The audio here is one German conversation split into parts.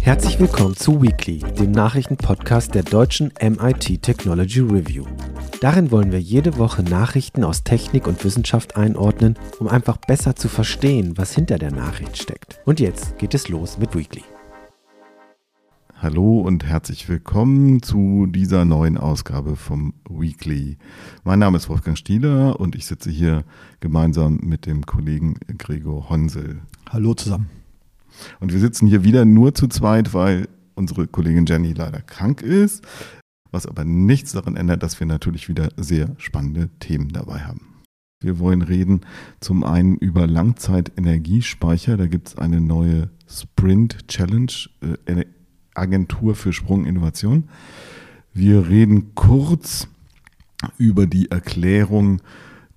Herzlich willkommen zu Weekly, dem Nachrichtenpodcast der deutschen MIT Technology Review. Darin wollen wir jede Woche Nachrichten aus Technik und Wissenschaft einordnen, um einfach besser zu verstehen, was hinter der Nachricht steckt. Und jetzt geht es los mit Weekly. Hallo und herzlich willkommen zu dieser neuen Ausgabe vom Weekly. Mein Name ist Wolfgang Stieler und ich sitze hier gemeinsam mit dem Kollegen Gregor Honsel. Hallo zusammen. Und wir sitzen hier wieder nur zu zweit, weil unsere Kollegin Jenny leider krank ist, was aber nichts daran ändert, dass wir natürlich wieder sehr spannende Themen dabei haben. Wir wollen reden zum einen über Langzeitenergiespeicher. Da gibt es eine neue Sprint Challenge, äh, Agentur für Sprunginnovation. Wir reden kurz über die Erklärung,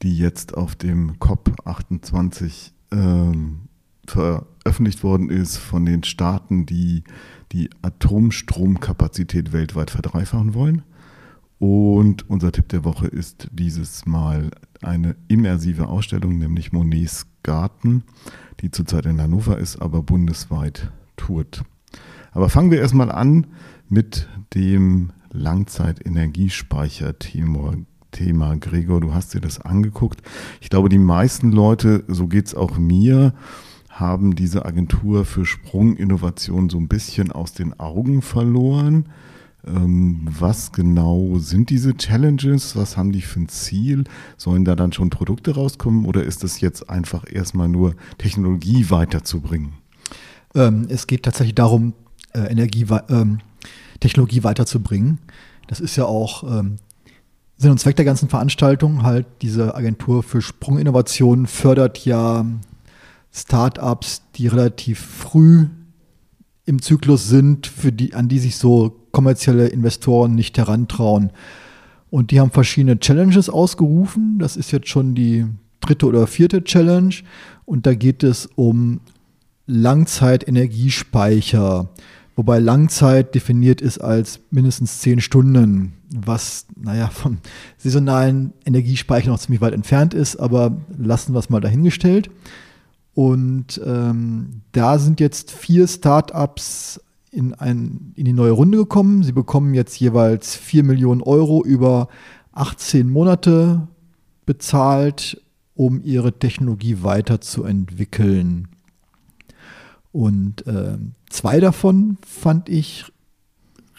die jetzt auf dem COP28 ähm, veröffentlicht worden ist von den Staaten, die die Atomstromkapazität weltweit verdreifachen wollen. Und unser Tipp der Woche ist dieses Mal eine immersive Ausstellung, nämlich Monets Garten, die zurzeit in Hannover ist, aber bundesweit tourt. Aber fangen wir erstmal an mit dem Langzeitenergiespeicher-Thema. Thema. Gregor, du hast dir das angeguckt. Ich glaube, die meisten Leute, so geht es auch mir, haben diese Agentur für Sprunginnovation so ein bisschen aus den Augen verloren. Ähm, was genau sind diese Challenges? Was haben die für ein Ziel? Sollen da dann schon Produkte rauskommen oder ist das jetzt einfach erstmal nur Technologie weiterzubringen? Ähm, es geht tatsächlich darum, äh, Energie, ähm, Technologie weiterzubringen. Das ist ja auch Sinn und Zweck der ganzen Veranstaltung. Halt diese Agentur für Sprunginnovation fördert ja Startups, die relativ früh im Zyklus sind, für die, an die sich so kommerzielle Investoren nicht herantrauen. Und die haben verschiedene Challenges ausgerufen. Das ist jetzt schon die dritte oder vierte Challenge. Und da geht es um Langzeitenergiespeicher. Wobei Langzeit definiert ist als mindestens zehn Stunden, was, naja, vom saisonalen Energiespeicher noch ziemlich weit entfernt ist, aber lassen wir es mal dahingestellt. Und ähm, da sind jetzt vier Startups in, ein, in die neue Runde gekommen. Sie bekommen jetzt jeweils 4 Millionen Euro über 18 Monate bezahlt, um ihre Technologie weiterzuentwickeln. Und äh, zwei davon fand ich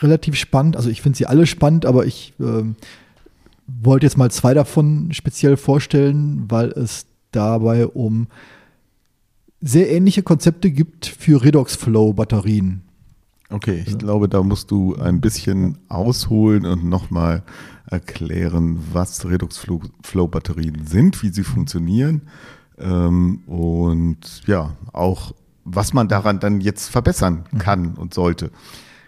relativ spannend. Also ich finde sie alle spannend, aber ich äh, wollte jetzt mal zwei davon speziell vorstellen, weil es dabei um sehr ähnliche Konzepte gibt für Redox-Flow-Batterien. Okay, ich glaube, da musst du ein bisschen ausholen und nochmal erklären, was Redox-Flow-Batterien sind, wie sie funktionieren ähm, und ja, auch was man daran dann jetzt verbessern mhm. kann und sollte.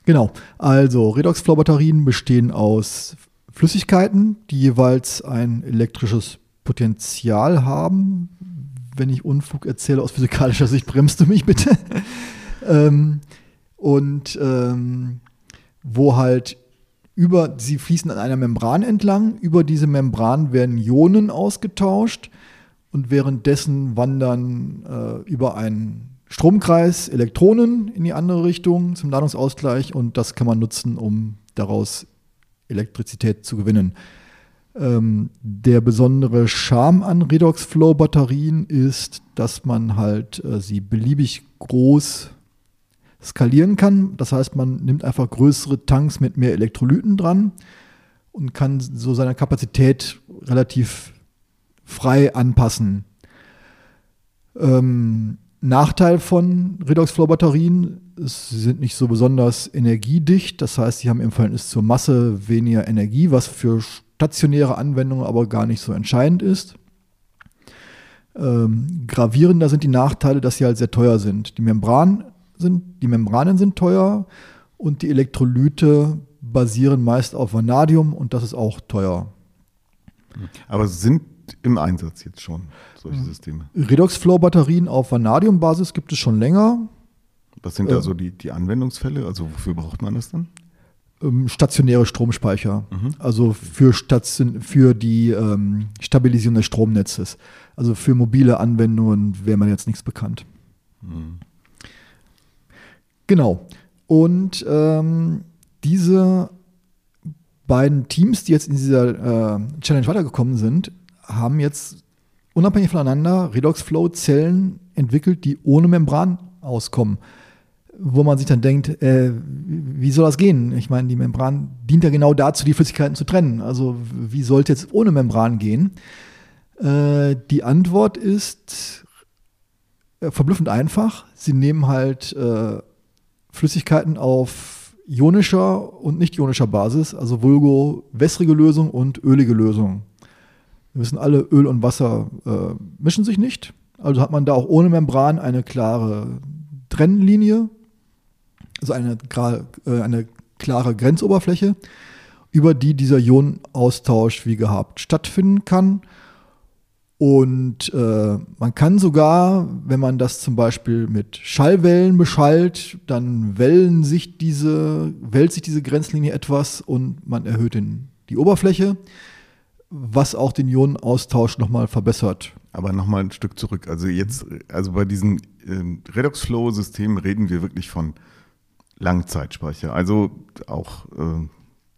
Genau, also Redox-Flow-Batterien bestehen aus Flüssigkeiten, die jeweils ein elektrisches Potenzial haben, wenn ich Unfug erzähle aus physikalischer Sicht, bremst du mich bitte. ähm, und ähm, wo halt über, sie fließen an einer Membran entlang, über diese Membran werden Ionen ausgetauscht und währenddessen wandern äh, über einen Stromkreis Elektronen in die andere Richtung zum Ladungsausgleich und das kann man nutzen, um daraus Elektrizität zu gewinnen. Ähm, der besondere Charme an Redox Flow Batterien ist, dass man halt äh, sie beliebig groß skalieren kann. Das heißt, man nimmt einfach größere Tanks mit mehr Elektrolyten dran und kann so seine Kapazität relativ frei anpassen. Ähm, Nachteil von Redox Flow Batterien, sie sind nicht so besonders energiedicht. Das heißt, sie haben im Verhältnis zur Masse weniger Energie, was für stationäre Anwendung aber gar nicht so entscheidend ist. Ähm, gravierender sind die Nachteile, dass sie halt sehr teuer sind. Die, Membran sind. die Membranen sind teuer und die Elektrolyte basieren meist auf Vanadium und das ist auch teuer. Aber sind im Einsatz jetzt schon solche Systeme? Redox-Flow-Batterien auf Vanadium-Basis gibt es schon länger. Was sind da äh, so die, die Anwendungsfälle? Also wofür braucht man das dann? ähm, stationäre Stromspeicher, mhm. also für, Station, für die ähm, Stabilisierung des Stromnetzes. Also für mobile Anwendungen wäre man jetzt nichts bekannt. Mhm. Genau. Und ähm, diese beiden Teams, die jetzt in dieser äh, Challenge weitergekommen sind, haben jetzt unabhängig voneinander Redox Flow Zellen entwickelt, die ohne Membran auskommen. Wo man sich dann denkt, äh, wie soll das gehen? Ich meine, die Membran dient ja genau dazu, die Flüssigkeiten zu trennen. Also wie sollte jetzt ohne Membran gehen? Äh, die Antwort ist äh, verblüffend einfach. Sie nehmen halt äh, Flüssigkeiten auf ionischer und nicht ionischer Basis, also vulgo wässrige Lösung und ölige Lösung. Wir wissen alle, Öl und Wasser äh, mischen sich nicht. Also hat man da auch ohne Membran eine klare Trennlinie, also eine, äh, eine klare Grenzoberfläche, über die dieser Ionenaustausch wie gehabt stattfinden kann. Und äh, man kann sogar, wenn man das zum Beispiel mit Schallwellen beschallt, dann wellen sich diese, wellt sich diese Grenzlinie etwas und man erhöht den, die Oberfläche, was auch den Ionenaustausch nochmal verbessert. Aber nochmal ein Stück zurück. Also jetzt, also bei diesen äh, Redox-Flow-Systemen reden wir wirklich von Langzeitspeicher. Also auch äh,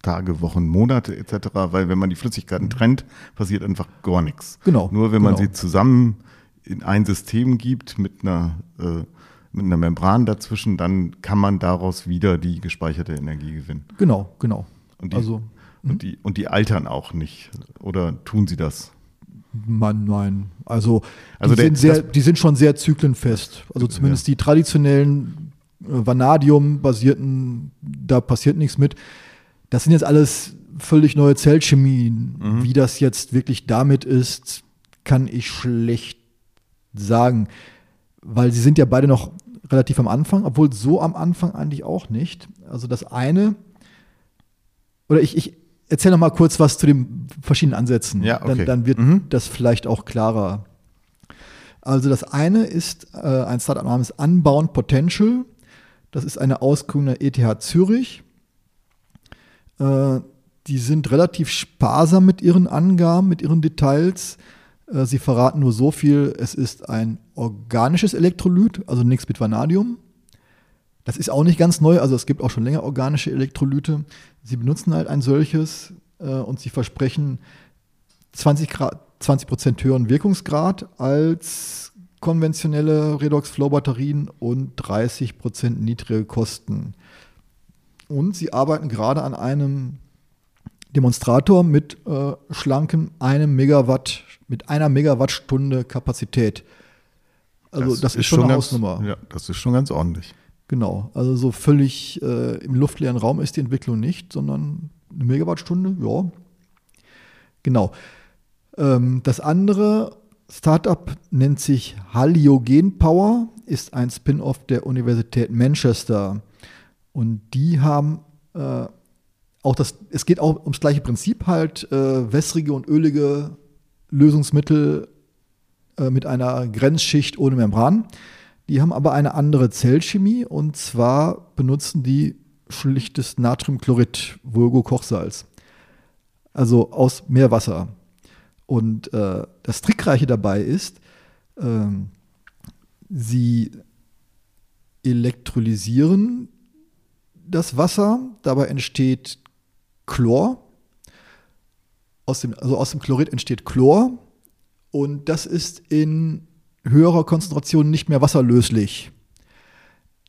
Tage, Wochen, Monate etc., weil wenn man die Flüssigkeiten mhm. trennt, passiert einfach gar nichts. Genau. Nur wenn man genau. sie zusammen in ein System gibt mit einer, äh, mit einer Membran dazwischen, dann kann man daraus wieder die gespeicherte Energie gewinnen. Genau, genau. Und und die, und die altern auch nicht. Oder tun sie das? Nein, nein. Also, also die, der, sind sehr, die sind schon sehr zyklenfest. Also zumindest ja. die traditionellen äh, Vanadium-basierten, da passiert nichts mit. Das sind jetzt alles völlig neue Zellchemien. Mhm. Wie das jetzt wirklich damit ist, kann ich schlecht sagen. Weil sie sind ja beide noch relativ am Anfang, obwohl so am Anfang eigentlich auch nicht. Also das eine, oder ich, ich erzähle noch mal kurz was zu den verschiedenen Ansätzen. Ja, okay. dann, dann wird mhm. das vielleicht auch klarer. Also das eine ist äh, ein Startup namens Unbound Potential. Das ist eine Ausgründung der ETH Zürich. Äh, die sind relativ sparsam mit ihren Angaben, mit ihren Details. Äh, sie verraten nur so viel, es ist ein organisches Elektrolyt, also nichts mit Vanadium. Das ist auch nicht ganz neu, also es gibt auch schon länger organische Elektrolyte. Sie benutzen halt ein solches äh, und sie versprechen 20 Grad, 20 höheren Wirkungsgrad als konventionelle Redox-Flow-Batterien und 30% niedrige Kosten. Und sie arbeiten gerade an einem Demonstrator mit äh, schlankem einem Megawatt, mit einer Megawattstunde Kapazität. Also das, das ist, ist, schon eine ganz, Hausnummer. Ja, das ist schon ganz ordentlich. Genau, also so völlig äh, im luftleeren Raum ist die Entwicklung nicht, sondern eine Megawattstunde, ja. Genau. Ähm, das andere Startup nennt sich Haliogen Power, ist ein Spin-off der Universität Manchester. Und die haben äh, auch das, es geht auch ums gleiche Prinzip halt, äh, wässrige und ölige Lösungsmittel äh, mit einer Grenzschicht ohne Membran. Die haben aber eine andere Zellchemie und zwar benutzen die schlichtes Natriumchlorid, Vulgo Kochsalz. Also aus Meerwasser. Und äh, das Trickreiche dabei ist, ähm, sie elektrolysieren das Wasser, dabei entsteht Chlor. Aus dem, also aus dem Chlorid entsteht Chlor und das ist in höherer Konzentration nicht mehr wasserlöslich.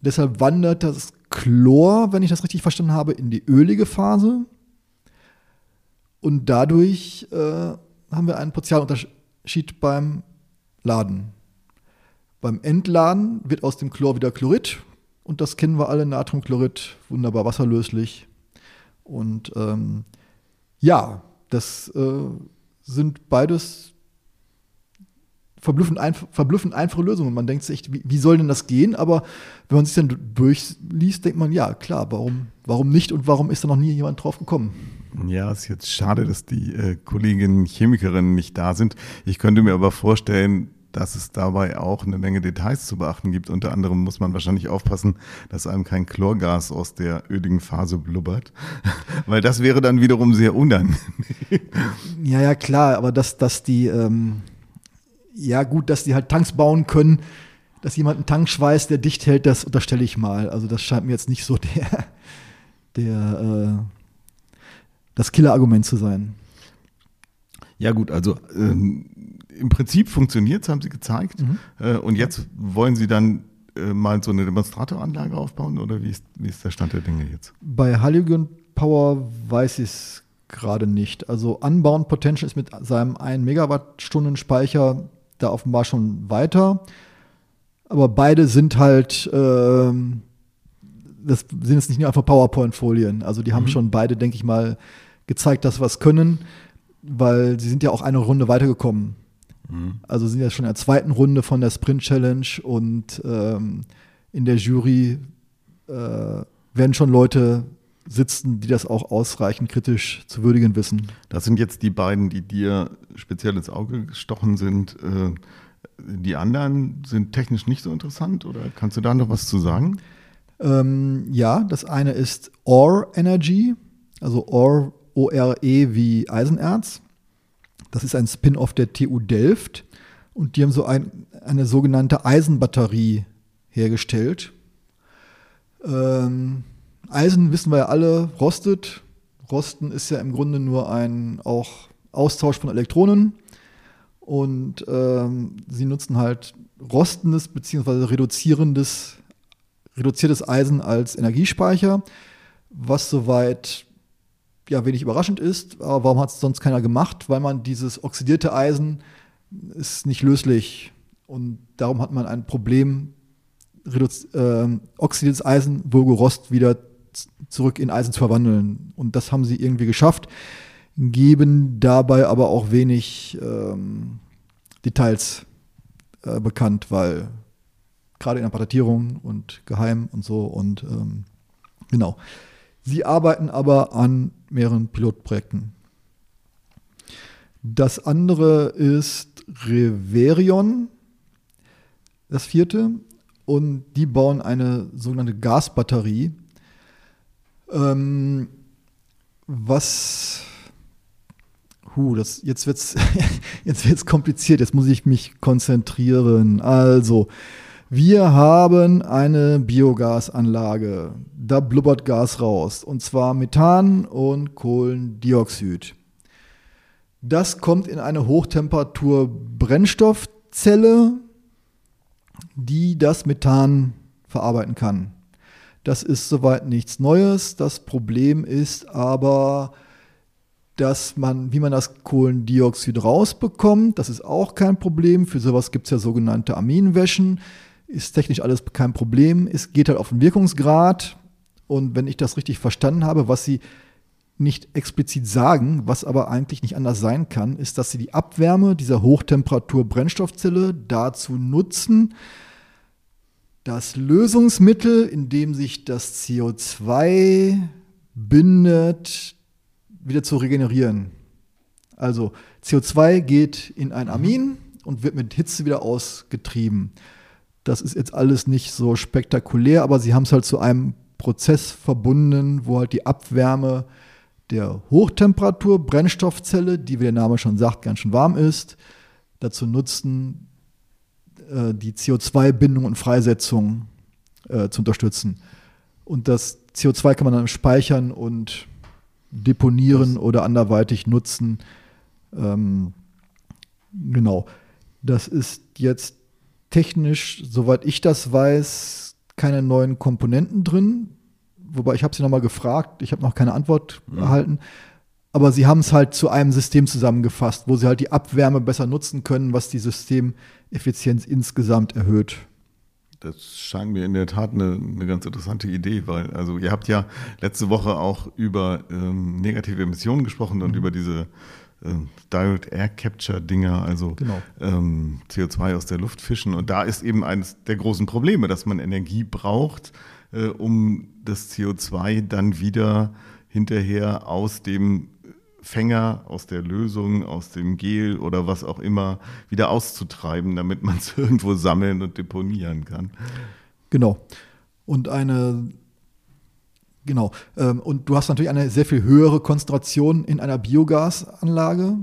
Deshalb wandert das Chlor, wenn ich das richtig verstanden habe, in die ölige Phase. Und dadurch äh, haben wir einen Potentialunterschied beim Laden. Beim Entladen wird aus dem Chlor wieder Chlorid und das kennen wir alle, Natriumchlorid, wunderbar wasserlöslich. Und ähm, ja, das äh, sind beides verblüffend, einf verblüffend einfache Lösungen. Man denkt sich, wie, wie, soll denn das gehen? Aber wenn man sich dann durchliest, denkt man, ja, klar, warum, warum nicht und warum ist da noch nie jemand drauf gekommen? Ja, ist jetzt schade, dass die äh, Kolleginnen Chemikerinnen nicht da sind. Ich könnte mir aber vorstellen, dass es dabei auch eine Menge Details zu beachten gibt. Unter anderem muss man wahrscheinlich aufpassen, dass einem kein Chlorgas aus der öligen Phase blubbert, weil das wäre dann wiederum sehr unangenehm. Ja, ja, klar, aber dass, dass die, ähm, ja gut, dass die halt Tanks bauen können, dass jemand einen Tank schweißt, der dicht hält, das unterstelle ich mal. Also das scheint mir jetzt nicht so der, der äh, das Killer-Argument zu sein. Ja gut, also ähm, im Prinzip funktioniert es, haben Sie gezeigt. Mhm. Äh, und jetzt wollen Sie dann äh, mal so eine Demonstratoranlage aufbauen oder wie ist, wie ist der Stand der Dinge jetzt? Bei Halogen Power weiß ich es gerade nicht. Also Unbound Potential ist mit seinem 1 Megawattstunden Speicher da offenbar schon weiter. Aber beide sind halt, ähm, das sind jetzt nicht nur einfach PowerPoint-Folien. Also die haben mhm. schon beide, denke ich mal, gezeigt, dass wir es können, weil sie sind ja auch eine Runde weitergekommen. Mhm. Also sind ja schon in der zweiten Runde von der Sprint Challenge und ähm, in der Jury äh, werden schon Leute sitzen, die das auch ausreichend kritisch zu würdigen wissen. Das sind jetzt die beiden, die dir speziell ins Auge gestochen sind. Äh, die anderen sind technisch nicht so interessant oder kannst du da noch was zu sagen? Ähm, ja, das eine ist OR Energy, also OR, O-R-E wie Eisenerz. Das ist ein Spin-off der TU Delft und die haben so ein, eine sogenannte Eisenbatterie hergestellt. Ähm, Eisen, wissen wir ja alle, rostet. Rosten ist ja im Grunde nur ein auch Austausch von Elektronen. Und ähm, sie nutzen halt rostendes bzw. reduzierendes, reduziertes Eisen als Energiespeicher, was soweit ja wenig überraschend ist. Aber warum hat es sonst keiner gemacht? Weil man dieses oxidierte Eisen ist nicht löslich und darum hat man ein Problem, äh, oxidiertes Eisen, Vulgo Rost, wieder zurück in Eisen zu verwandeln. Und das haben sie irgendwie geschafft, geben dabei aber auch wenig ähm, Details äh, bekannt, weil gerade in der Patentierung und geheim und so und ähm, genau. Sie arbeiten aber an mehreren Pilotprojekten. Das andere ist Reverion, das vierte, und die bauen eine sogenannte Gasbatterie, ähm, was. Huh, das, jetzt wird es jetzt wird's kompliziert. Jetzt muss ich mich konzentrieren. Also, wir haben eine Biogasanlage. Da blubbert Gas raus. Und zwar Methan und Kohlendioxid. Das kommt in eine Hochtemperatur-Brennstoffzelle, die das Methan verarbeiten kann. Das ist soweit nichts Neues. Das Problem ist aber, dass man, wie man das Kohlendioxid rausbekommt, das ist auch kein Problem. Für sowas gibt es ja sogenannte Aminwäschen. Ist technisch alles kein Problem. Es geht halt auf den Wirkungsgrad. Und wenn ich das richtig verstanden habe, was sie nicht explizit sagen, was aber eigentlich nicht anders sein kann, ist, dass sie die Abwärme dieser Hochtemperatur-Brennstoffzelle dazu nutzen, das Lösungsmittel, in dem sich das CO2 bindet, wieder zu regenerieren. Also CO2 geht in ein Amin und wird mit Hitze wieder ausgetrieben. Das ist jetzt alles nicht so spektakulär, aber sie haben es halt zu einem Prozess verbunden, wo halt die Abwärme der Hochtemperatur-Brennstoffzelle, die wie der Name schon sagt, ganz schön warm ist, dazu nutzen, die CO2-Bindung und Freisetzung äh, zu unterstützen. Und das CO2 kann man dann speichern und deponieren das oder anderweitig nutzen. Ähm, genau. Das ist jetzt technisch, soweit ich das weiß, keine neuen Komponenten drin. Wobei ich habe sie nochmal gefragt, ich habe noch keine Antwort mhm. erhalten. Aber sie haben es halt zu einem System zusammengefasst, wo sie halt die Abwärme besser nutzen können, was die Systemeffizienz insgesamt erhöht. Das scheint mir in der Tat eine, eine ganz interessante Idee, weil also ihr habt ja letzte Woche auch über ähm, negative Emissionen gesprochen und mhm. über diese äh, Direct Air Capture Dinger, also genau. ähm, CO2 aus der Luft fischen. Und da ist eben eines der großen Probleme, dass man Energie braucht, äh, um das CO2 dann wieder hinterher aus dem Fänger aus der Lösung, aus dem Gel oder was auch immer wieder auszutreiben, damit man es irgendwo sammeln und deponieren kann. Genau. Und eine, genau. Ähm, und du hast natürlich eine sehr viel höhere Konzentration in einer Biogasanlage.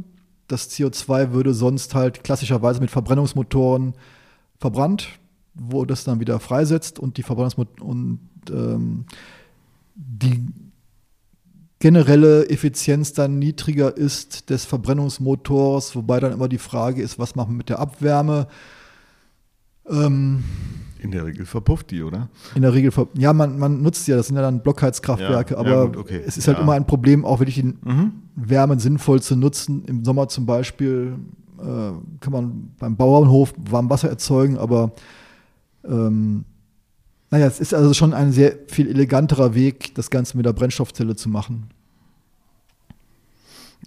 Das CO2 würde sonst halt klassischerweise mit Verbrennungsmotoren verbrannt. wo das dann wieder freisetzt und die Verbrennungsmotoren und ähm, die generelle Effizienz dann niedriger ist des Verbrennungsmotors, wobei dann immer die Frage ist, was machen wir mit der Abwärme? Ähm, in der Regel verpufft die, oder? In der Regel, ja, man, man nutzt ja, das sind ja dann Blockheizkraftwerke, ja, aber ja, gut, okay. es ist halt ja. immer ein Problem, auch wirklich die mhm. Wärme sinnvoll zu nutzen. Im Sommer zum Beispiel äh, kann man beim Bauernhof warm Wasser erzeugen, aber ähm, naja, es ist also schon ein sehr viel eleganterer Weg, das Ganze mit der Brennstoffzelle zu machen.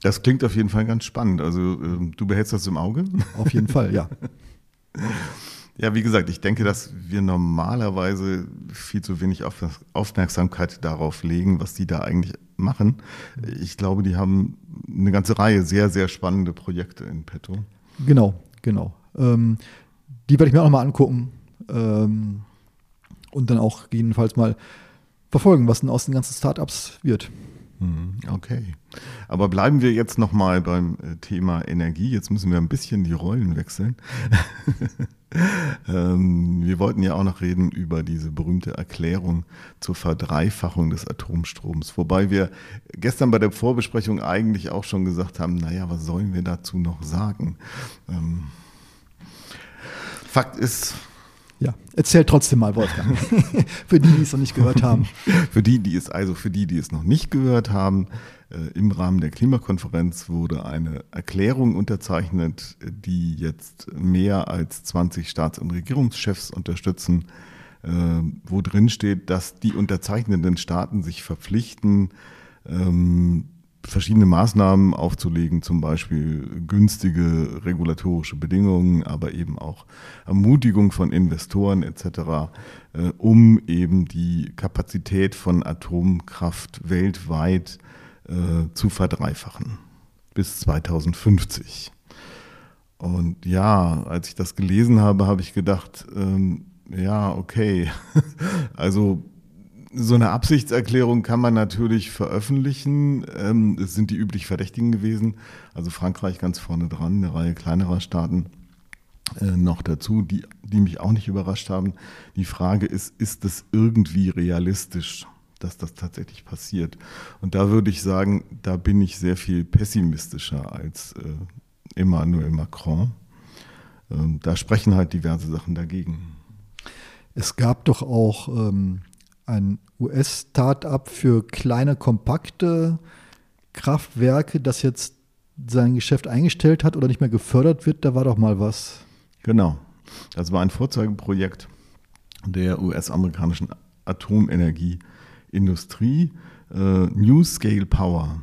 Das klingt auf jeden Fall ganz spannend. Also äh, du behältst das im Auge? Auf jeden Fall, ja. Ja, wie gesagt, ich denke, dass wir normalerweise viel zu wenig Aufmerksamkeit darauf legen, was die da eigentlich machen. Ich glaube, die haben eine ganze Reihe sehr, sehr spannende Projekte in petto. Genau, genau. Ähm, die werde ich mir auch nochmal angucken ähm, und dann auch jedenfalls mal verfolgen, was denn aus den ganzen Startups wird. Mhm, okay. Aber bleiben wir jetzt nochmal beim äh, Thema Energie. Jetzt müssen wir ein bisschen die Rollen wechseln. ähm, wir wollten ja auch noch reden über diese berühmte Erklärung zur Verdreifachung des Atomstroms. Wobei wir gestern bei der Vorbesprechung eigentlich auch schon gesagt haben, naja, was sollen wir dazu noch sagen? Ähm, Fakt ist, ja, erzähl trotzdem mal, Wolfgang. für die, die es noch nicht gehört haben. für die, die es, also für die, die es noch nicht gehört haben, äh, im Rahmen der Klimakonferenz wurde eine Erklärung unterzeichnet, die jetzt mehr als 20 Staats- und Regierungschefs unterstützen, äh, wo drin steht, dass die unterzeichnenden Staaten sich verpflichten, ähm, verschiedene Maßnahmen aufzulegen, zum Beispiel günstige regulatorische Bedingungen, aber eben auch Ermutigung von Investoren etc., äh, um eben die Kapazität von Atomkraft weltweit äh, zu verdreifachen bis 2050. Und ja, als ich das gelesen habe, habe ich gedacht, ähm, ja, okay, also so eine Absichtserklärung kann man natürlich veröffentlichen. Ähm, es sind die üblich Verdächtigen gewesen. Also Frankreich ganz vorne dran, eine Reihe kleinerer Staaten äh, noch dazu, die, die mich auch nicht überrascht haben. Die Frage ist, ist es irgendwie realistisch, dass das tatsächlich passiert? Und da würde ich sagen, da bin ich sehr viel pessimistischer als äh, Emmanuel Macron. Ähm, da sprechen halt diverse Sachen dagegen. Es gab doch auch ähm, ein US-Startup für kleine, kompakte Kraftwerke, das jetzt sein Geschäft eingestellt hat oder nicht mehr gefördert wird. Da war doch mal was. Genau. Das war ein Vorzeigeprojekt der US-amerikanischen Atomenergieindustrie, äh, New Scale Power.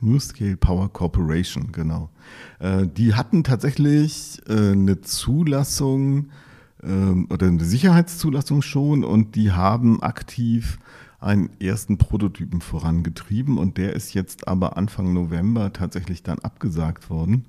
New Scale Power Corporation, genau. Äh, die hatten tatsächlich äh, eine Zulassung ähm, oder eine Sicherheitszulassung schon und die haben aktiv einen ersten Prototypen vorangetrieben und der ist jetzt aber Anfang November tatsächlich dann abgesagt worden.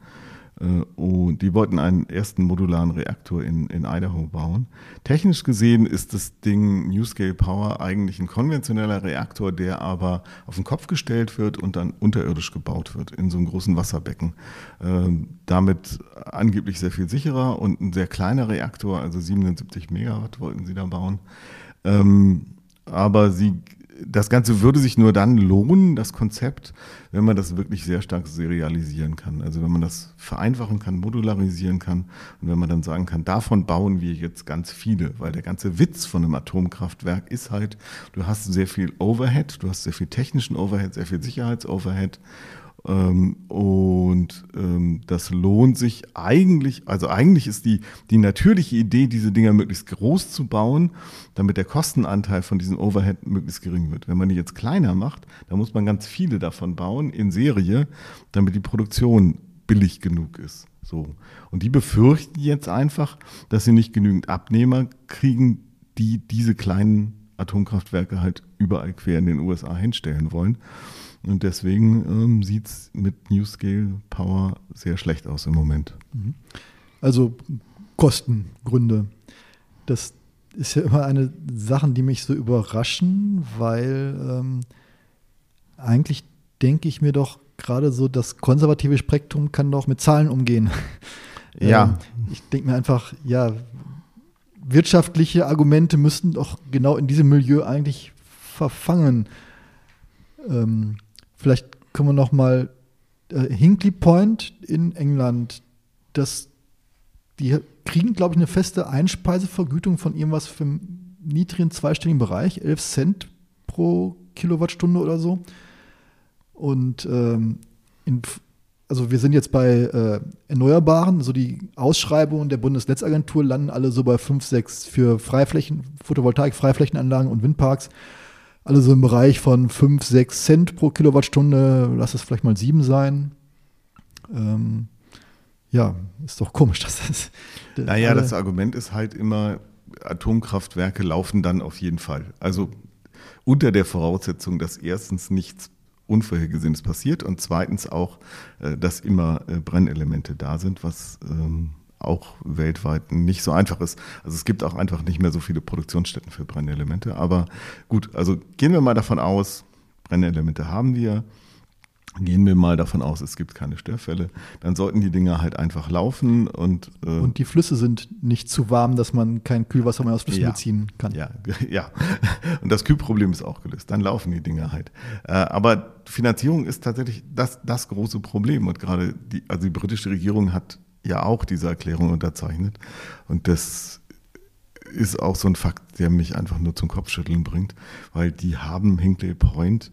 Äh, und die wollten einen ersten modularen Reaktor in, in Idaho bauen. Technisch gesehen ist das Ding NewScale Power eigentlich ein konventioneller Reaktor, der aber auf den Kopf gestellt wird und dann unterirdisch gebaut wird in so einem großen Wasserbecken. Ähm, damit angeblich sehr viel sicherer und ein sehr kleiner Reaktor, also 77 Megawatt wollten sie da bauen. Ähm, aber sie das Ganze würde sich nur dann lohnen, das Konzept, wenn man das wirklich sehr stark serialisieren kann. Also wenn man das vereinfachen kann, modularisieren kann und wenn man dann sagen kann, davon bauen wir jetzt ganz viele, weil der ganze Witz von einem Atomkraftwerk ist halt, du hast sehr viel Overhead, du hast sehr viel technischen Overhead, sehr viel Sicherheitsoverhead und ähm, das lohnt sich eigentlich, also eigentlich ist die, die natürliche Idee, diese Dinger möglichst groß zu bauen, damit der Kostenanteil von diesem Overhead möglichst gering wird. Wenn man die jetzt kleiner macht, dann muss man ganz viele davon bauen in Serie, damit die Produktion billig genug ist. So. Und die befürchten jetzt einfach, dass sie nicht genügend Abnehmer kriegen, die diese kleinen Atomkraftwerke halt überall quer in den USA hinstellen wollen. Und deswegen ähm, sieht es mit New Scale Power sehr schlecht aus im Moment. Mhm. Also Kostengründe. Das ist ja immer eine Sache, die mich so überraschen, weil ähm, eigentlich denke ich mir doch gerade so, das konservative Spektrum kann doch mit Zahlen umgehen. Ja. ähm, ich denke mir einfach, ja, wirtschaftliche Argumente müssten doch genau in diesem Milieu eigentlich verfangen. Ähm, vielleicht können wir noch mal äh, Hinkley Point in England, das, die kriegen, glaube ich, eine feste Einspeisevergütung von irgendwas für einen niedrigen zweistelligen Bereich, 11 Cent pro Kilowattstunde oder so. Und ähm, in, also wir sind jetzt bei äh, Erneuerbaren, so die Ausschreibungen der Bundesnetzagentur landen alle so bei 5, 6 für Freiflächen, Photovoltaik, Freiflächenanlagen und Windparks. Alle so im Bereich von 5, 6 Cent pro Kilowattstunde, lass es vielleicht mal 7 sein. Ähm, ja, ist doch komisch, dass das. Naja, das Argument ist halt immer, Atomkraftwerke laufen dann auf jeden Fall. Also unter der Voraussetzung, dass erstens nichts Unvorhergesehenes passiert und zweitens auch, äh, dass immer äh, Brennelemente da sind, was ähm, auch weltweit nicht so einfach ist. Also es gibt auch einfach nicht mehr so viele Produktionsstätten für Brennelemente. Aber gut, also gehen wir mal davon aus, Brennelemente haben wir. Gehen wir mal davon aus, es gibt keine Störfälle, dann sollten die Dinger halt einfach laufen und äh und die Flüsse sind nicht zu warm, dass man kein Kühlwasser mehr aus Flüssen ja, beziehen kann. Ja, ja. Und das Kühlproblem ist auch gelöst. Dann laufen die Dinger halt. Äh, aber Finanzierung ist tatsächlich das, das große Problem und gerade die, also die britische Regierung hat ja auch diese Erklärung unterzeichnet und das ist auch so ein Fakt, der mich einfach nur zum Kopfschütteln bringt, weil die haben Hinkley Point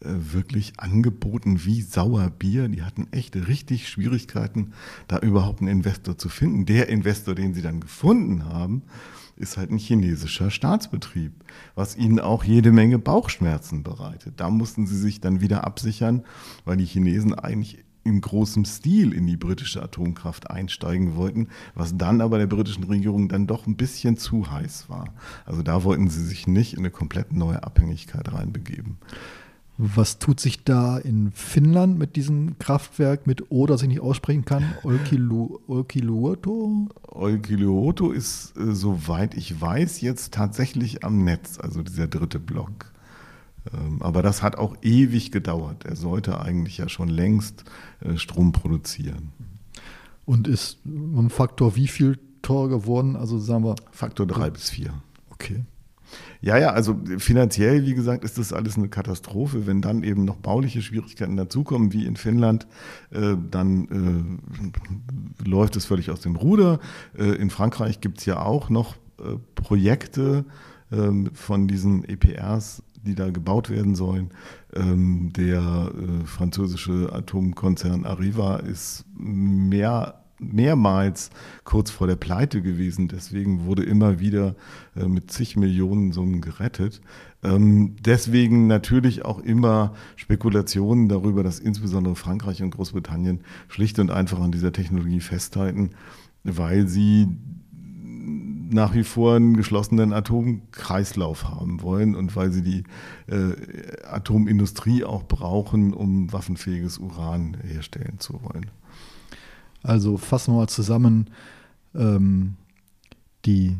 äh, wirklich angeboten wie Sauerbier. Die hatten echt richtig Schwierigkeiten, da überhaupt einen Investor zu finden. Der Investor, den sie dann gefunden haben, ist halt ein chinesischer Staatsbetrieb, was ihnen auch jede Menge Bauchschmerzen bereitet. Da mussten sie sich dann wieder absichern, weil die Chinesen eigentlich in großem Stil in die britische Atomkraft einsteigen wollten, was dann aber der britischen Regierung dann doch ein bisschen zu heiß war. Also da wollten sie sich nicht in eine komplett neue Abhängigkeit reinbegeben. Was tut sich da in Finnland mit diesem Kraftwerk mit O, das ich nicht aussprechen kann? Olkilu, Olkiluoto? Olkiluoto ist, äh, soweit ich weiß, jetzt tatsächlich am Netz, also dieser dritte Block. Ähm, aber das hat auch ewig gedauert. Er sollte eigentlich ja schon längst äh, Strom produzieren. Und ist ein Faktor wie viel teurer geworden? Also sagen wir. Faktor drei bis vier. Okay. Ja, ja, also finanziell, wie gesagt, ist das alles eine Katastrophe. Wenn dann eben noch bauliche Schwierigkeiten dazukommen, wie in Finnland, äh, dann äh, läuft es völlig aus dem Ruder. Äh, in Frankreich gibt es ja auch noch äh, Projekte ähm, von diesen EPRs, die da gebaut werden sollen. Ähm, der äh, französische Atomkonzern Arriva ist mehr mehrmals kurz vor der Pleite gewesen. Deswegen wurde immer wieder äh, mit zig Millionen Summen gerettet. Ähm, deswegen natürlich auch immer Spekulationen darüber, dass insbesondere Frankreich und Großbritannien schlicht und einfach an dieser Technologie festhalten, weil sie nach wie vor einen geschlossenen Atomkreislauf haben wollen und weil sie die äh, Atomindustrie auch brauchen, um waffenfähiges Uran herstellen zu wollen. Also fassen wir mal zusammen, ähm, die,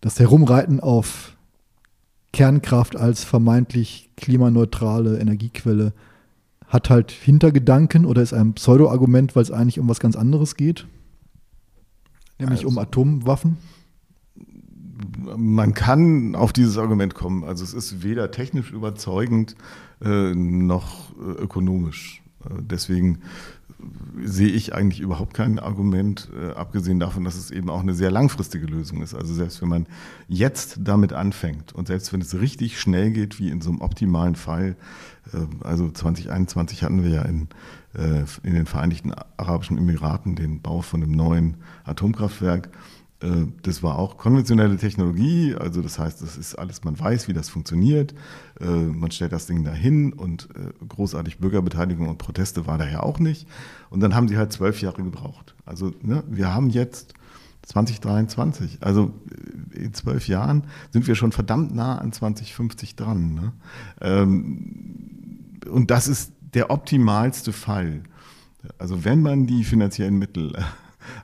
das Herumreiten auf Kernkraft als vermeintlich klimaneutrale Energiequelle hat halt Hintergedanken oder ist ein Pseudo-Argument, weil es eigentlich um was ganz anderes geht, nämlich also, um Atomwaffen. Man kann auf dieses Argument kommen. Also es ist weder technisch überzeugend äh, noch äh, ökonomisch. Äh, deswegen sehe ich eigentlich überhaupt kein Argument, äh, abgesehen davon, dass es eben auch eine sehr langfristige Lösung ist. Also selbst wenn man jetzt damit anfängt und selbst wenn es richtig schnell geht, wie in so einem optimalen Fall, äh, also 2021 hatten wir ja in, äh, in den Vereinigten Arabischen Emiraten den Bau von einem neuen Atomkraftwerk, äh, das war auch konventionelle Technologie, also das heißt, das ist alles, man weiß, wie das funktioniert, äh, man stellt das Ding dahin und äh, großartig Bürgerbeteiligung und Proteste war da ja auch nicht. Und dann haben sie halt zwölf Jahre gebraucht. Also ne, wir haben jetzt 2023, also in zwölf Jahren sind wir schon verdammt nah an 2050 dran. Ne? Ähm, und das ist der optimalste Fall. Also wenn man die finanziellen Mittel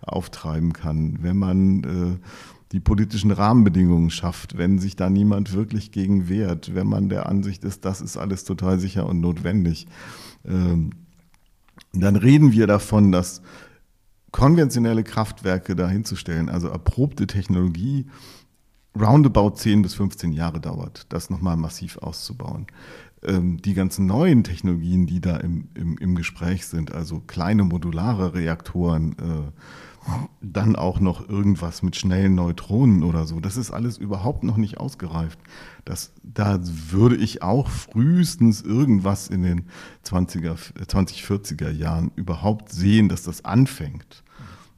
auftreiben kann, wenn man äh, die politischen Rahmenbedingungen schafft, wenn sich da niemand wirklich gegen wehrt, wenn man der Ansicht ist, das ist alles total sicher und notwendig, ähm, dann reden wir davon, dass konventionelle Kraftwerke dahinzustellen, also erprobte Technologie, roundabout 10 bis 15 Jahre dauert, das nochmal massiv auszubauen. Ähm, die ganzen neuen Technologien, die da im, im, im Gespräch sind, also kleine modulare Reaktoren, äh, dann auch noch irgendwas mit schnellen Neutronen oder so. Das ist alles überhaupt noch nicht ausgereift. Das, da würde ich auch frühestens irgendwas in den 20er, 2040er Jahren überhaupt sehen, dass das anfängt.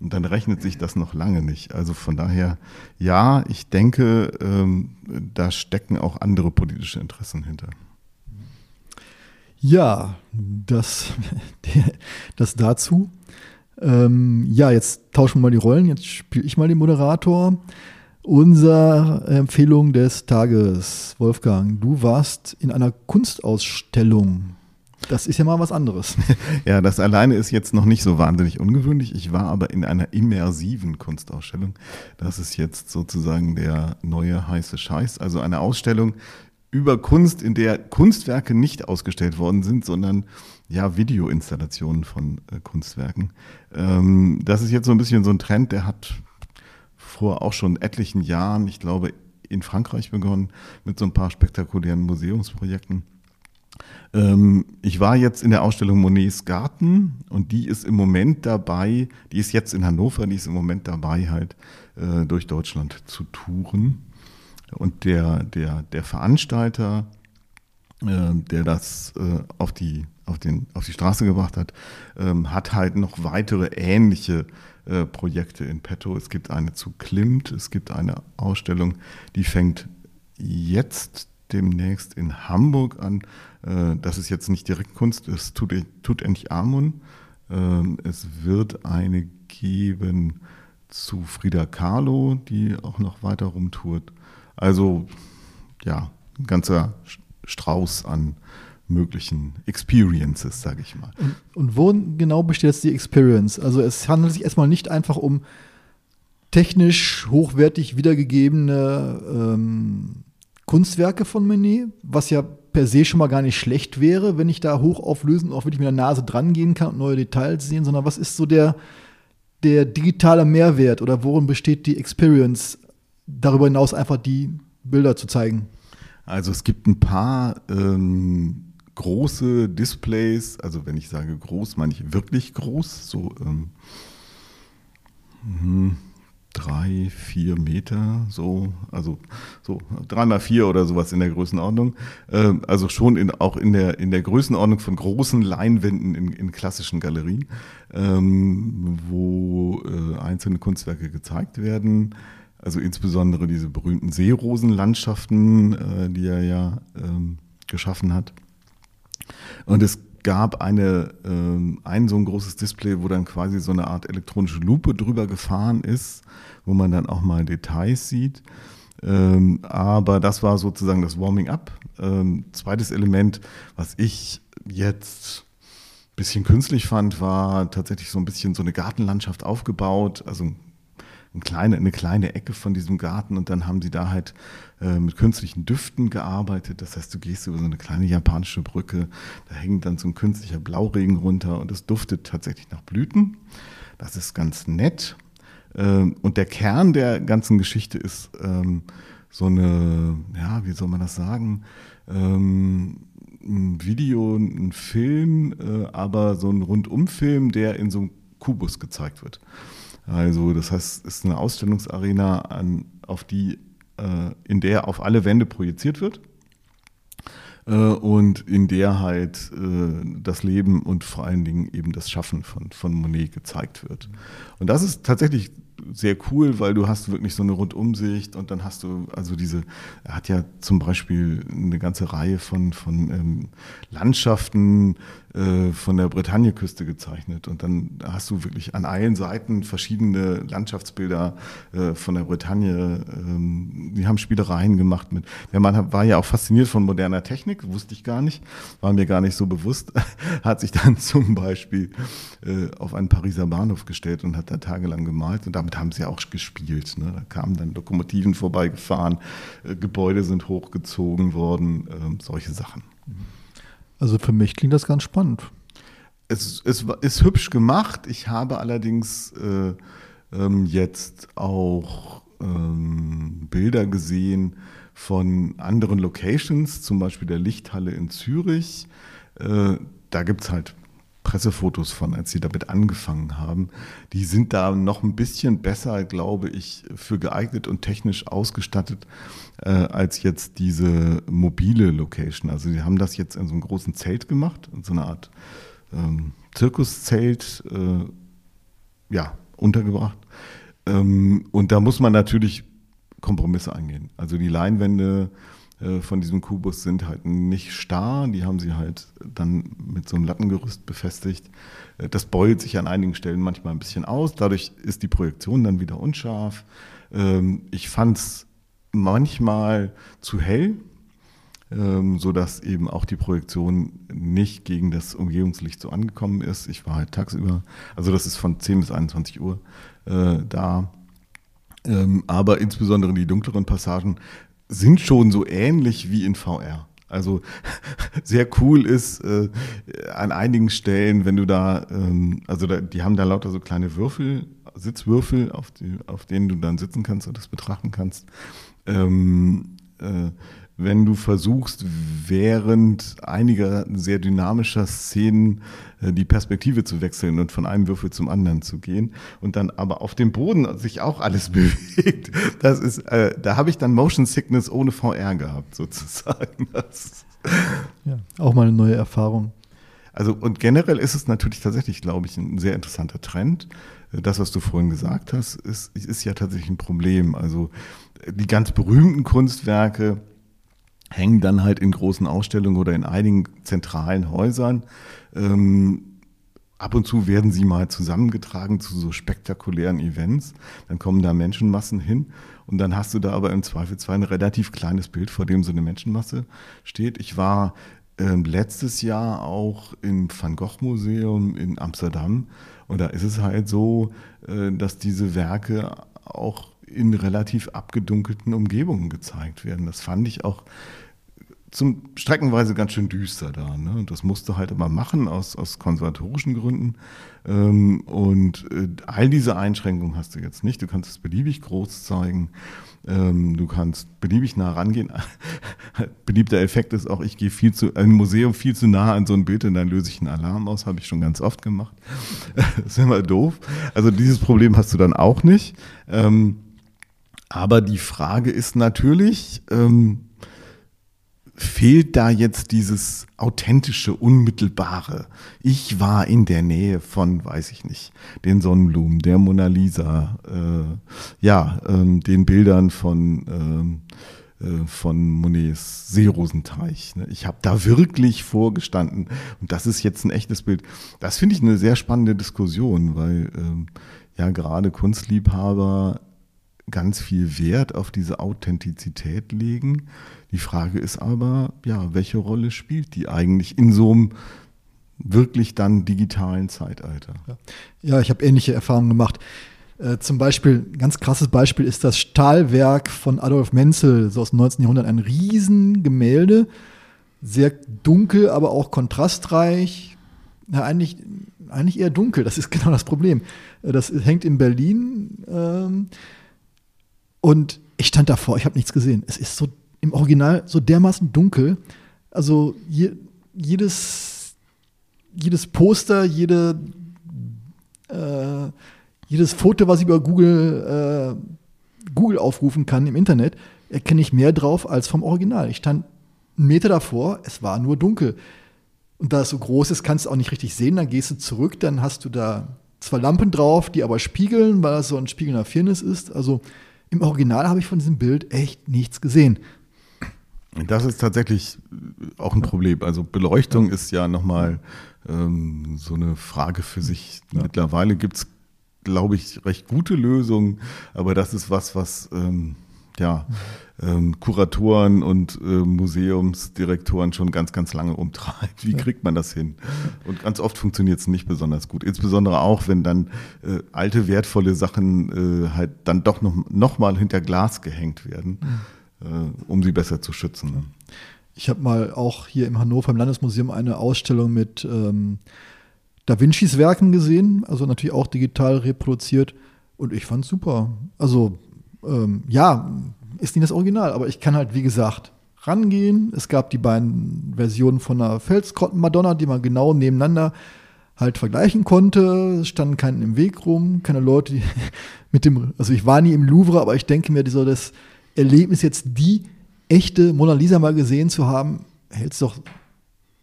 Und dann rechnet sich das noch lange nicht. Also von daher, ja, ich denke, ähm, da stecken auch andere politische Interessen hinter. Ja, das, das dazu. Ähm, ja, jetzt tauschen wir mal die Rollen. Jetzt spiele ich mal den Moderator. Unsere Empfehlung des Tages, Wolfgang, du warst in einer Kunstausstellung. Das ist ja mal was anderes. Ja, das alleine ist jetzt noch nicht so wahnsinnig ungewöhnlich. Ich war aber in einer immersiven Kunstausstellung. Das ist jetzt sozusagen der neue heiße Scheiß. Also eine Ausstellung über Kunst, in der Kunstwerke nicht ausgestellt worden sind, sondern ja, Videoinstallationen von äh, Kunstwerken. Ähm, das ist jetzt so ein bisschen so ein Trend, der hat vor auch schon etlichen Jahren, ich glaube, in Frankreich begonnen mit so ein paar spektakulären Museumsprojekten. Ähm, ich war jetzt in der Ausstellung Monets Garten und die ist im Moment dabei, die ist jetzt in Hannover, die ist im Moment dabei, halt äh, durch Deutschland zu touren. Und der, der, der Veranstalter, äh, der das äh, auf die auf, den, auf die Straße gebracht hat, ähm, hat halt noch weitere ähnliche äh, Projekte in petto. Es gibt eine zu Klimt, es gibt eine Ausstellung, die fängt jetzt demnächst in Hamburg an. Äh, das ist jetzt nicht direkt Kunst, es tut, tut endlich Amun. Äh, es wird eine geben zu Frida Kahlo, die auch noch weiter rumtourt. Also ja, ein ganzer Strauß an möglichen Experiences, sage ich mal. Und, und, wo genau besteht jetzt die Experience? Also es handelt sich erstmal nicht einfach um technisch hochwertig wiedergegebene ähm, Kunstwerke von Menet, was ja per se schon mal gar nicht schlecht wäre, wenn ich da hochauflösend auch wirklich mit der Nase dran gehen kann und neue Details sehen, sondern was ist so der, der digitale Mehrwert oder worin besteht die Experience, darüber hinaus einfach die Bilder zu zeigen? Also es gibt ein paar ähm, große Displays, also wenn ich sage groß, meine ich wirklich groß, so ähm, hm, drei, vier Meter, so, also so drei mal vier oder sowas in der Größenordnung. Ähm, also schon in, auch in der, in der Größenordnung von großen Leinwänden in, in klassischen Galerien, ähm, wo äh, einzelne Kunstwerke gezeigt werden. Also insbesondere diese berühmten Seerosenlandschaften, äh, die er ja ähm, geschaffen hat. Und es gab eine, ähm, ein so ein großes Display, wo dann quasi so eine Art elektronische Lupe drüber gefahren ist, wo man dann auch mal Details sieht. Ähm, aber das war sozusagen das Warming Up. Ähm, zweites Element, was ich jetzt ein bisschen künstlich fand, war tatsächlich so ein bisschen so eine Gartenlandschaft aufgebaut, also eine kleine, eine kleine Ecke von diesem Garten und dann haben sie da halt äh, mit künstlichen Düften gearbeitet. Das heißt, du gehst über so eine kleine japanische Brücke, da hängt dann so ein künstlicher Blauregen runter und es duftet tatsächlich nach Blüten. Das ist ganz nett. Ähm, und der Kern der ganzen Geschichte ist ähm, so eine, ja, wie soll man das sagen? Ähm, ein Video, ein Film, äh, aber so ein Rundumfilm, der in so einem Kubus gezeigt wird. Also das heißt, es ist eine Ausstellungsarena, an, auf die, äh, in der auf alle Wände projiziert wird äh, und in der halt äh, das Leben und vor allen Dingen eben das Schaffen von, von Monet gezeigt wird. Und das ist tatsächlich sehr cool, weil du hast wirklich so eine Rundumsicht und dann hast du also diese, er hat ja zum Beispiel eine ganze Reihe von, von ähm, Landschaften äh, von der Bretagneküste gezeichnet und dann hast du wirklich an allen Seiten verschiedene Landschaftsbilder äh, von der Bretagne. Ähm, die haben Spielereien gemacht mit. Der Mann war ja auch fasziniert von moderner Technik, wusste ich gar nicht, war mir gar nicht so bewusst, hat sich dann zum Beispiel äh, auf einen Pariser Bahnhof gestellt und hat da tagelang gemalt und damit haben sie auch gespielt. Ne? Da kamen dann Lokomotiven vorbeigefahren, äh, Gebäude sind hochgezogen worden, äh, solche Sachen. Also für mich klingt das ganz spannend. es, es ist hübsch gemacht. Ich habe allerdings äh, ähm, jetzt auch ähm, Bilder gesehen von anderen Locations, zum Beispiel der Lichthalle in Zürich. Äh, da gibt es halt Pressefotos von, als sie damit angefangen haben. Die sind da noch ein bisschen besser, glaube ich, für geeignet und technisch ausgestattet äh, als jetzt diese mobile Location. Also die haben das jetzt in so einem großen Zelt gemacht, in so einer Art ähm, Zirkuszelt, äh, ja, untergebracht. Ähm, und da muss man natürlich Kompromisse eingehen. Also die Leinwände von diesem Kubus sind halt nicht starr, die haben sie halt dann mit so einem Lattengerüst befestigt. Äh, das beult sich an einigen Stellen manchmal ein bisschen aus, dadurch ist die Projektion dann wieder unscharf. Ähm, ich fand es manchmal zu hell, ähm, sodass eben auch die Projektion nicht gegen das Umgebungslicht so angekommen ist. Ich war halt tagsüber, also das ist von 10 bis 21 Uhr äh, da. Ähm, aber insbesondere die dunkleren Passagen sind schon so ähnlich wie in VR. Also sehr cool ist äh, an einigen Stellen, wenn du da, ähm, also da, die haben da lauter so kleine Würfel, Sitzwürfel, auf, die, auf denen du dann sitzen kannst und das betrachten kannst. Ähm, äh, wenn du versuchst, während einiger sehr dynamischer Szenen äh, die Perspektive zu wechseln und von einem Würfel zum anderen zu gehen und dann aber auf dem Boden sich auch alles bewegt. Das ist, äh, da habe ich dann Motion Sickness ohne VR gehabt, sozusagen. Das ja, auch mal eine neue Erfahrung. Also und generell ist es natürlich tatsächlich, glaube ich, ein sehr interessanter Trend. Das, was du vorhin gesagt hast, ist, ist ja tatsächlich ein Problem. Also die ganz berühmten Kunstwerke, hängen dann halt in großen Ausstellungen oder in einigen zentralen Häusern. Ähm, ab und zu werden sie mal zusammengetragen zu so spektakulären Events. Dann kommen da Menschenmassen hin und dann hast du da aber im Zweifelsfall ein relativ kleines Bild, vor dem so eine Menschenmasse steht. Ich war äh, letztes Jahr auch im Van Gogh Museum in Amsterdam und da ist es halt so, äh, dass diese Werke auch in relativ abgedunkelten Umgebungen gezeigt werden. Das fand ich auch zum streckenweise ganz schön düster da. Ne? Und das musste halt immer machen aus, aus konservatorischen Gründen. Ähm, und äh, all diese Einschränkungen hast du jetzt nicht. Du kannst es beliebig groß zeigen. Ähm, du kannst beliebig nah rangehen. Beliebter Effekt ist auch, ich gehe viel zu, ein Museum viel zu nah an so ein Bild und dann löse ich einen Alarm aus. Habe ich schon ganz oft gemacht. das ist immer doof. Also dieses Problem hast du dann auch nicht. Ähm, aber die Frage ist natürlich, ähm, fehlt da jetzt dieses authentische, unmittelbare. Ich war in der Nähe von, weiß ich nicht, den Sonnenblumen, der Mona Lisa, äh, ja, ähm, den Bildern von, ähm, äh, von Monets Seerosenteich. Ne? Ich habe da wirklich vorgestanden und das ist jetzt ein echtes Bild. Das finde ich eine sehr spannende Diskussion, weil ähm, ja gerade Kunstliebhaber ganz viel Wert auf diese Authentizität legen. Die Frage ist aber, ja, welche Rolle spielt die eigentlich in so einem wirklich dann digitalen Zeitalter? Ja, ich habe ähnliche Erfahrungen gemacht. Äh, zum Beispiel, ein ganz krasses Beispiel ist das Stahlwerk von Adolf Menzel, so aus dem 19. Jahrhundert. Ein Riesengemälde, sehr dunkel, aber auch kontrastreich. Ja, eigentlich, eigentlich eher dunkel, das ist genau das Problem. Äh, das hängt in Berlin. Ähm, und ich stand davor, ich habe nichts gesehen. Es ist so im Original so dermaßen dunkel. Also je, jedes, jedes Poster, jede, äh, jedes Foto, was ich über Google, äh, Google aufrufen kann im Internet, erkenne ich mehr drauf als vom Original. Ich stand einen Meter davor, es war nur dunkel. Und da es so groß ist, kannst du auch nicht richtig sehen. Dann gehst du zurück, dann hast du da zwar Lampen drauf, die aber spiegeln, weil das so ein spiegelnder Firnis ist. Also im Original habe ich von diesem Bild echt nichts gesehen. Das ist tatsächlich auch ein Problem. Also Beleuchtung ist ja nochmal ähm, so eine Frage für sich. Ja. Mittlerweile gibt es, glaube ich, recht gute Lösungen, aber das ist was, was ähm, ja, ähm, Kuratoren und äh, Museumsdirektoren schon ganz, ganz lange umtreibt. Wie kriegt man das hin? Und ganz oft funktioniert es nicht besonders gut. Insbesondere auch, wenn dann äh, alte, wertvolle Sachen äh, halt dann doch noch, noch mal hinter Glas gehängt werden, mhm. um sie besser zu schützen. Ne? Ich habe mal auch hier im Hannover im Landesmuseum eine Ausstellung mit ähm, Da Vincis Werken gesehen, also natürlich auch digital reproduziert. Und ich fand es super. Also, ähm, ja, ist nicht das Original, aber ich kann halt, wie gesagt, rangehen. Es gab die beiden Versionen von einer Felsgrotten-Madonna, die man genau nebeneinander halt vergleichen konnte. Es standen keinen im Weg rum, keine Leute, die mit dem, also ich war nie im Louvre, aber ich denke mir, so das Erlebnis jetzt die echte Mona Lisa mal gesehen zu haben, hält es doch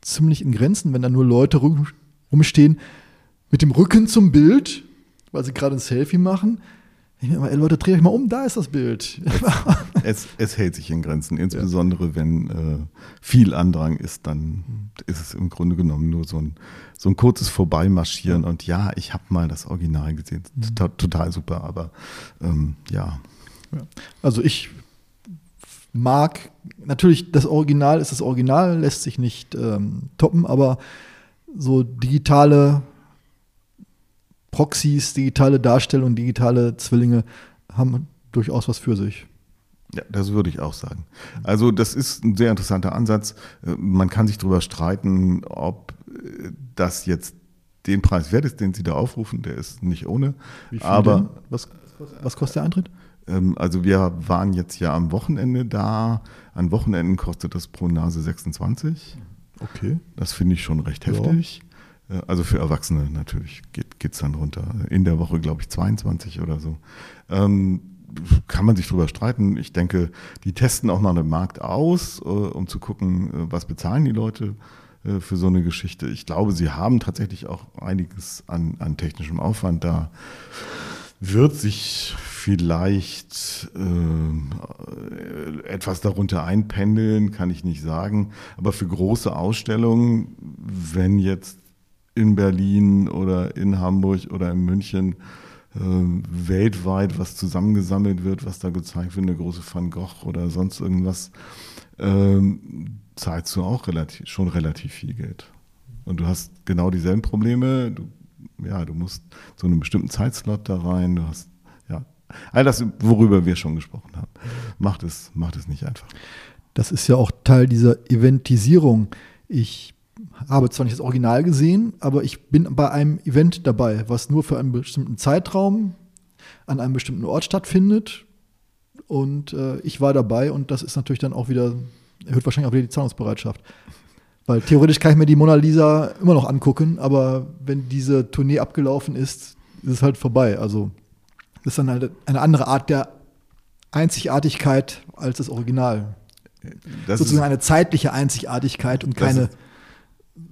ziemlich in Grenzen, wenn da nur Leute rum, rumstehen mit dem Rücken zum Bild, weil sie gerade ein Selfie machen. Ich denke Leute, dreht euch mal um, da ist das Bild. Es, es hält sich in Grenzen, insbesondere ja. wenn äh, viel Andrang ist, dann ist es im Grunde genommen nur so ein, so ein kurzes Vorbeimarschieren ja. und ja, ich habe mal das Original gesehen, mhm. total, total super, aber ähm, ja. ja. Also ich mag, natürlich das Original ist das Original, lässt sich nicht ähm, toppen, aber so digitale Proxys, digitale Darstellungen, digitale Zwillinge haben durchaus was für sich. Ja, das würde ich auch sagen. Also das ist ein sehr interessanter Ansatz. Äh, man kann sich darüber streiten, ob äh, das jetzt den Preis wert ist, den Sie da aufrufen. Der ist nicht ohne. Aber was, was, kostet der Eintritt? Ähm, also wir waren jetzt ja am Wochenende da. An Wochenenden kostet das pro Nase 26. Okay. Das finde ich schon recht heftig. Ja. Also für Erwachsene natürlich geht es dann runter. In der Woche, glaube ich, 22 oder so. Ähm, kann man sich drüber streiten. Ich denke, die testen auch mal den Markt aus, äh, um zu gucken, äh, was bezahlen die Leute äh, für so eine Geschichte. Ich glaube, sie haben tatsächlich auch einiges an, an technischem Aufwand da. Wird sich vielleicht äh, etwas darunter einpendeln, kann ich nicht sagen. Aber für große Ausstellungen, wenn jetzt in Berlin oder in Hamburg oder in München äh, weltweit was zusammengesammelt wird, was da gezeigt wird, eine große Van Gogh oder sonst irgendwas, ähm, zahlst du auch relativ, schon relativ viel Geld. Und du hast genau dieselben Probleme. Du, ja, du musst zu einem bestimmten Zeitslot da rein. Du hast, ja, all das, worüber wir schon gesprochen haben. Macht es, macht es nicht einfach. Das ist ja auch Teil dieser Eventisierung. Ich habe zwar nicht das Original gesehen, aber ich bin bei einem Event dabei, was nur für einen bestimmten Zeitraum an einem bestimmten Ort stattfindet. Und äh, ich war dabei und das ist natürlich dann auch wieder, erhöht wahrscheinlich auch wieder die Zahlungsbereitschaft. Weil theoretisch kann ich mir die Mona Lisa immer noch angucken, aber wenn diese Tournee abgelaufen ist, ist es halt vorbei. Also das ist dann halt eine andere Art der Einzigartigkeit als das Original. Das Sozusagen eine zeitliche Einzigartigkeit und keine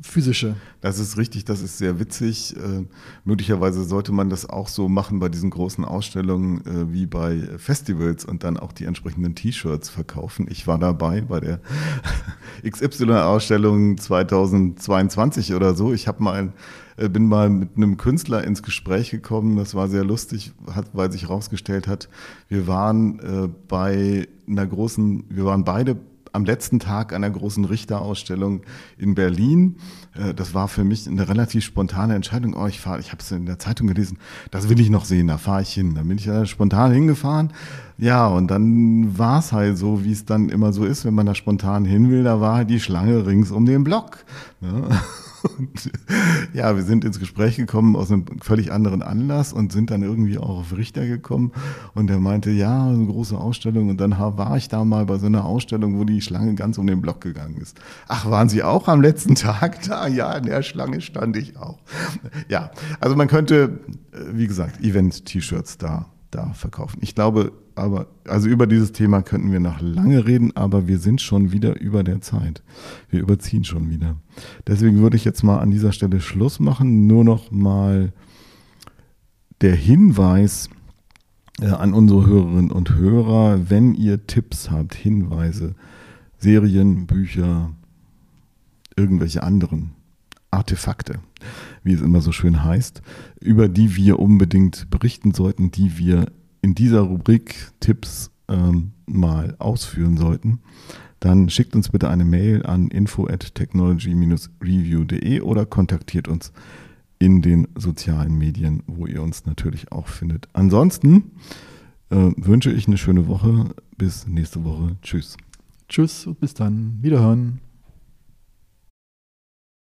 physische. Das ist richtig, das ist sehr witzig. Äh, möglicherweise sollte man das auch so machen bei diesen großen Ausstellungen äh, wie bei Festivals und dann auch die entsprechenden T-Shirts verkaufen. Ich war dabei bei der XY-Ausstellung 2022 oder so. Ich habe mal äh, bin mal mit einem Künstler ins Gespräch gekommen. Das war sehr lustig, weil sich herausgestellt hat, wir waren äh, bei einer großen, wir waren beide am letzten Tag einer großen Richterausstellung in Berlin. Äh, das war für mich eine relativ spontane Entscheidung. Oh, ich fahre, ich habe es in der Zeitung gelesen, das will ich noch sehen, da fahre ich hin. Dann bin ich da spontan hingefahren. Ja, und dann war es halt so, wie es dann immer so ist, wenn man da spontan hin will, da war halt die Schlange rings um den Block. Ja. Und, ja, wir sind ins Gespräch gekommen aus einem völlig anderen Anlass und sind dann irgendwie auch auf Richter gekommen. Und er meinte, ja, eine große Ausstellung. Und dann war ich da mal bei so einer Ausstellung, wo die Schlange ganz um den Block gegangen ist. Ach, waren Sie auch am letzten Tag da? Ja, in der Schlange stand ich auch. Ja, also man könnte, äh, wie gesagt, Event-T-Shirts da da verkaufen. Ich glaube, aber, also über dieses Thema könnten wir noch lange reden, aber wir sind schon wieder über der Zeit. Wir überziehen schon wieder. Deswegen würde ich jetzt mal an dieser Stelle Schluss machen. Nur noch mal der Hinweis äh, an unsere Hörerinnen und Hörer, wenn ihr Tipps habt, Hinweise, Serien, Bücher, irgendwelche anderen Artefakte, wie es immer so schön heißt, über die wir unbedingt berichten sollten, die wir in dieser Rubrik Tipps ähm, mal ausführen sollten, dann schickt uns bitte eine Mail an info at technology-review.de oder kontaktiert uns in den sozialen Medien, wo ihr uns natürlich auch findet. Ansonsten äh, wünsche ich eine schöne Woche. Bis nächste Woche. Tschüss. Tschüss und bis dann. Wiederhören.